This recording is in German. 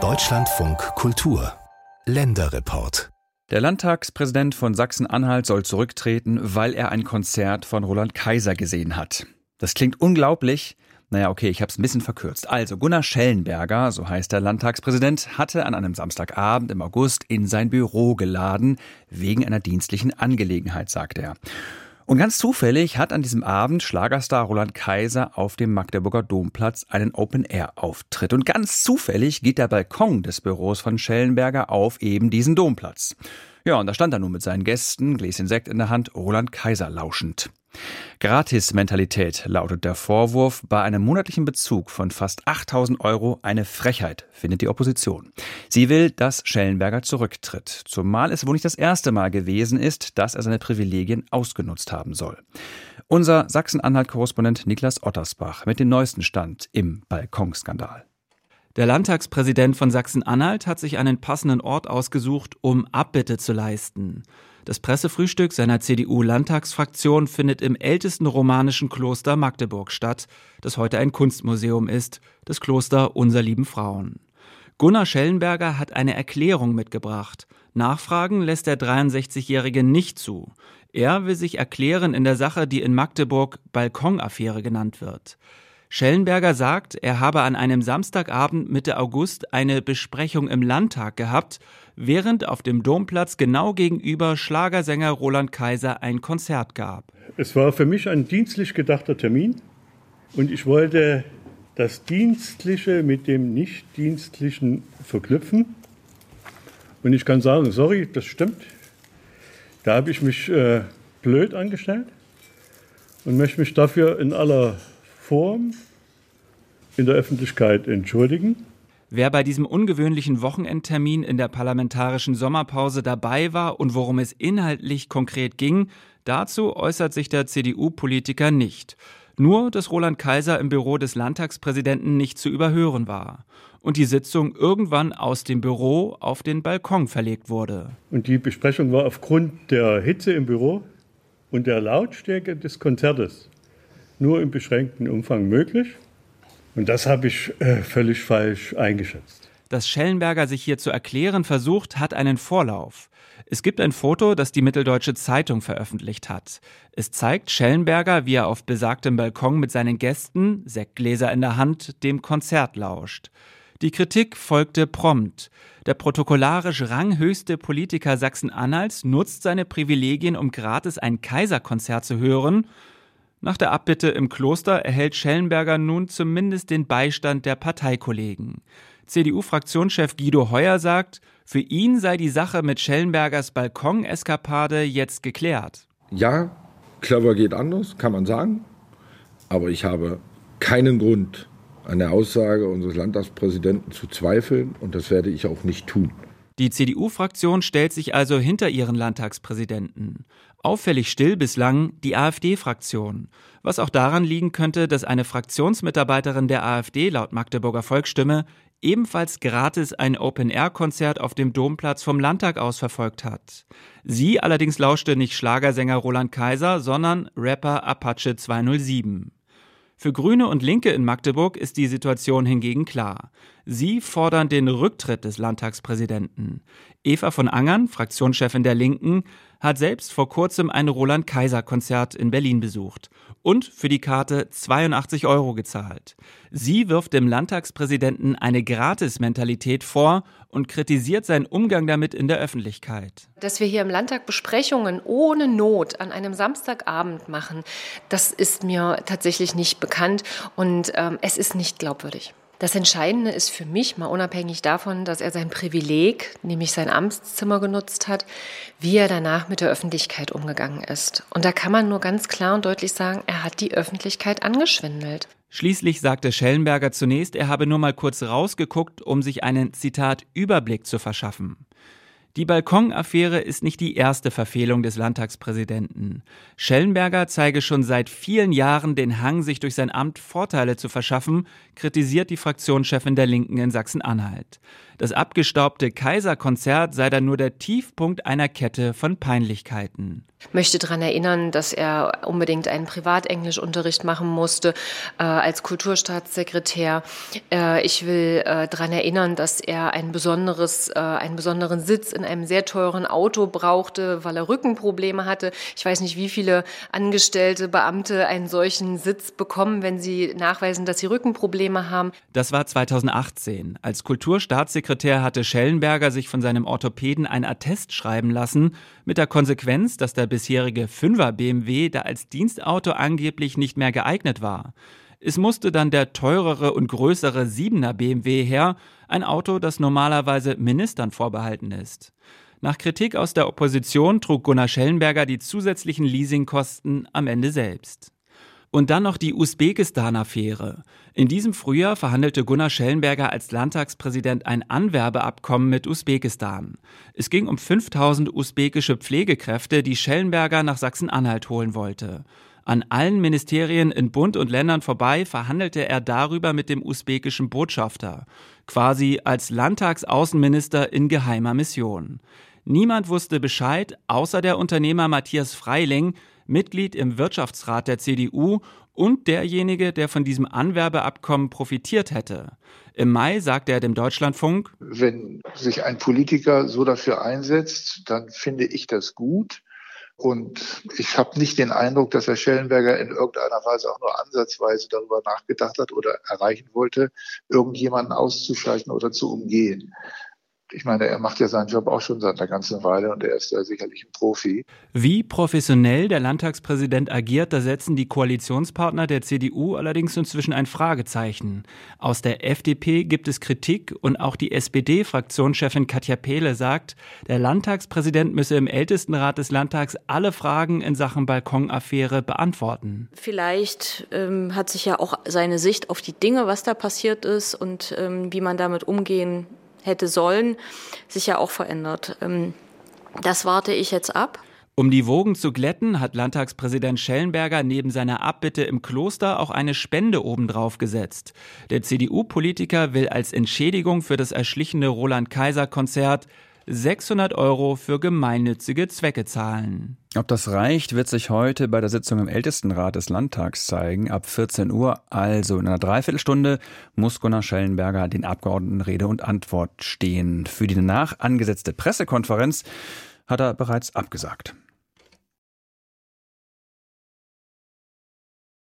Deutschlandfunk Kultur Länderreport der Landtagspräsident von Sachsen-Anhalt soll zurücktreten, weil er ein Konzert von Roland Kaiser gesehen hat. Das klingt unglaublich. Naja, okay, ich habe es ein bisschen verkürzt. Also Gunnar Schellenberger, so heißt der Landtagspräsident, hatte an einem Samstagabend im August in sein Büro geladen, wegen einer dienstlichen Angelegenheit, sagt er. Und ganz zufällig hat an diesem Abend Schlagerstar Roland Kaiser auf dem Magdeburger Domplatz einen Open-Air-Auftritt. Und ganz zufällig geht der Balkon des Büros von Schellenberger auf eben diesen Domplatz. Ja, und da stand er nun mit seinen Gästen, Gläschen Sekt in der Hand, Roland Kaiser lauschend. Gratis-Mentalität lautet der Vorwurf bei einem monatlichen Bezug von fast 8000 Euro eine Frechheit, findet die Opposition. Sie will, dass Schellenberger zurücktritt, zumal es wohl nicht das erste Mal gewesen ist, dass er seine Privilegien ausgenutzt haben soll. Unser Sachsen-Anhalt-Korrespondent Niklas Ottersbach mit dem neuesten Stand im Balkonskandal. Der Landtagspräsident von Sachsen-Anhalt hat sich einen passenden Ort ausgesucht, um Abbitte zu leisten. Das Pressefrühstück seiner CDU-Landtagsfraktion findet im ältesten romanischen Kloster Magdeburg statt, das heute ein Kunstmuseum ist, das Kloster Unser lieben Frauen. Gunnar Schellenberger hat eine Erklärung mitgebracht. Nachfragen lässt der 63-Jährige nicht zu. Er will sich erklären in der Sache, die in Magdeburg Balkonaffäre genannt wird. Schellenberger sagt, er habe an einem Samstagabend Mitte August eine Besprechung im Landtag gehabt, während auf dem Domplatz genau gegenüber Schlagersänger Roland Kaiser ein Konzert gab. Es war für mich ein dienstlich gedachter Termin und ich wollte das Dienstliche mit dem Nichtdienstlichen verknüpfen. Und ich kann sagen, sorry, das stimmt. Da habe ich mich äh, blöd angestellt und möchte mich dafür in aller Form in der Öffentlichkeit entschuldigen. Wer bei diesem ungewöhnlichen Wochenendtermin in der parlamentarischen Sommerpause dabei war und worum es inhaltlich konkret ging, dazu äußert sich der CDU-Politiker nicht. Nur, dass Roland Kaiser im Büro des Landtagspräsidenten nicht zu überhören war und die Sitzung irgendwann aus dem Büro auf den Balkon verlegt wurde. Und die Besprechung war aufgrund der Hitze im Büro und der Lautstärke des Konzertes nur im beschränkten Umfang möglich. Und das habe ich äh, völlig falsch eingeschätzt. Dass Schellenberger sich hier zu erklären versucht, hat einen Vorlauf. Es gibt ein Foto, das die Mitteldeutsche Zeitung veröffentlicht hat. Es zeigt Schellenberger, wie er auf besagtem Balkon mit seinen Gästen, Sektgläser in der Hand, dem Konzert lauscht. Die Kritik folgte prompt. Der protokollarisch ranghöchste Politiker Sachsen-Anhalts nutzt seine Privilegien, um gratis ein Kaiserkonzert zu hören nach der Abbitte im Kloster erhält Schellenberger nun zumindest den Beistand der Parteikollegen. CDU-Fraktionschef Guido Heuer sagt, für ihn sei die Sache mit Schellenbergers Balkoneskapade jetzt geklärt. Ja, clever geht anders, kann man sagen. Aber ich habe keinen Grund, an der Aussage unseres Landtagspräsidenten zu zweifeln und das werde ich auch nicht tun. Die CDU-Fraktion stellt sich also hinter ihren Landtagspräsidenten. Auffällig still bislang die AfD-Fraktion, was auch daran liegen könnte, dass eine Fraktionsmitarbeiterin der AfD laut Magdeburger Volksstimme ebenfalls gratis ein Open-Air-Konzert auf dem Domplatz vom Landtag aus verfolgt hat. Sie allerdings lauschte nicht Schlagersänger Roland Kaiser, sondern Rapper Apache 207. Für Grüne und Linke in Magdeburg ist die Situation hingegen klar. Sie fordern den Rücktritt des Landtagspräsidenten. Eva von Angern, Fraktionschefin der Linken, hat selbst vor kurzem ein Roland Kaiser Konzert in Berlin besucht und für die Karte 82 Euro gezahlt. Sie wirft dem Landtagspräsidenten eine Gratis-Mentalität vor und kritisiert seinen Umgang damit in der Öffentlichkeit. Dass wir hier im Landtag Besprechungen ohne Not an einem Samstagabend machen, das ist mir tatsächlich nicht bekannt und ähm, es ist nicht glaubwürdig. Das Entscheidende ist für mich, mal unabhängig davon, dass er sein Privileg, nämlich sein Amtszimmer genutzt hat, wie er danach mit der Öffentlichkeit umgegangen ist. Und da kann man nur ganz klar und deutlich sagen, er hat die Öffentlichkeit angeschwindelt. Schließlich sagte Schellenberger zunächst, er habe nur mal kurz rausgeguckt, um sich einen Zitat Überblick zu verschaffen. Die Balkonaffäre ist nicht die erste Verfehlung des Landtagspräsidenten. Schellenberger zeige schon seit vielen Jahren den Hang, sich durch sein Amt Vorteile zu verschaffen, kritisiert die Fraktionschefin der Linken in Sachsen-Anhalt. Das abgestaubte Kaiserkonzert sei dann nur der Tiefpunkt einer Kette von Peinlichkeiten. Ich möchte daran erinnern, dass er unbedingt einen Privatenglischunterricht machen musste äh, als Kulturstaatssekretär. Äh, ich will äh, daran erinnern, dass er ein besonderes, äh, einen besonderen Sitz in einem sehr teuren Auto brauchte, weil er Rückenprobleme hatte. Ich weiß nicht, wie viele Angestellte, Beamte einen solchen Sitz bekommen, wenn sie nachweisen, dass sie Rückenprobleme haben. Das war 2018. Als Kulturstaatssekretär hatte Schellenberger sich von seinem Orthopäden ein Attest schreiben lassen, mit der Konsequenz, dass der bisherige 5er BMW da als Dienstauto angeblich nicht mehr geeignet war. Es musste dann der teurere und größere 7er BMW her, ein Auto, das normalerweise Ministern vorbehalten ist. Nach Kritik aus der Opposition trug Gunnar Schellenberger die zusätzlichen Leasingkosten am Ende selbst. Und dann noch die Usbekistan-Affäre. In diesem Frühjahr verhandelte Gunnar Schellenberger als Landtagspräsident ein Anwerbeabkommen mit Usbekistan. Es ging um 5000 usbekische Pflegekräfte, die Schellenberger nach Sachsen-Anhalt holen wollte. An allen Ministerien in Bund und Ländern vorbei verhandelte er darüber mit dem usbekischen Botschafter, quasi als Landtagsaußenminister in geheimer Mission. Niemand wusste Bescheid, außer der Unternehmer Matthias Freiling, Mitglied im Wirtschaftsrat der CDU und derjenige, der von diesem Anwerbeabkommen profitiert hätte. Im Mai sagte er dem Deutschlandfunk, wenn sich ein Politiker so dafür einsetzt, dann finde ich das gut. Und ich habe nicht den Eindruck, dass Herr Schellenberger in irgendeiner Weise auch nur ansatzweise darüber nachgedacht hat oder erreichen wollte, irgendjemanden auszuschalten oder zu umgehen ich meine, er macht ja seinen Job auch schon seit einer ganzen Weile und er ist ja sicherlich ein Profi. Wie professionell der Landtagspräsident agiert, da setzen die Koalitionspartner der CDU allerdings inzwischen ein Fragezeichen. Aus der FDP gibt es Kritik und auch die SPD-Fraktionschefin Katja Pehle sagt, der Landtagspräsident müsse im Ältestenrat des Landtags alle Fragen in Sachen Balkonaffäre beantworten. Vielleicht ähm, hat sich ja auch seine Sicht auf die Dinge, was da passiert ist und ähm, wie man damit umgehen hätte sollen, sich ja auch verändert. Ähm, das warte ich jetzt ab. Um die Wogen zu glätten, hat Landtagspräsident Schellenberger neben seiner Abbitte im Kloster auch eine Spende obendrauf gesetzt. Der CDU-Politiker will als Entschädigung für das erschlichene Roland-Kaiser-Konzert 600 Euro für gemeinnützige Zwecke zahlen. Ob das reicht, wird sich heute bei der Sitzung im Ältestenrat des Landtags zeigen. Ab 14 Uhr, also in einer Dreiviertelstunde, muss Gunnar Schellenberger den Abgeordneten Rede und Antwort stehen. Für die danach angesetzte Pressekonferenz hat er bereits abgesagt.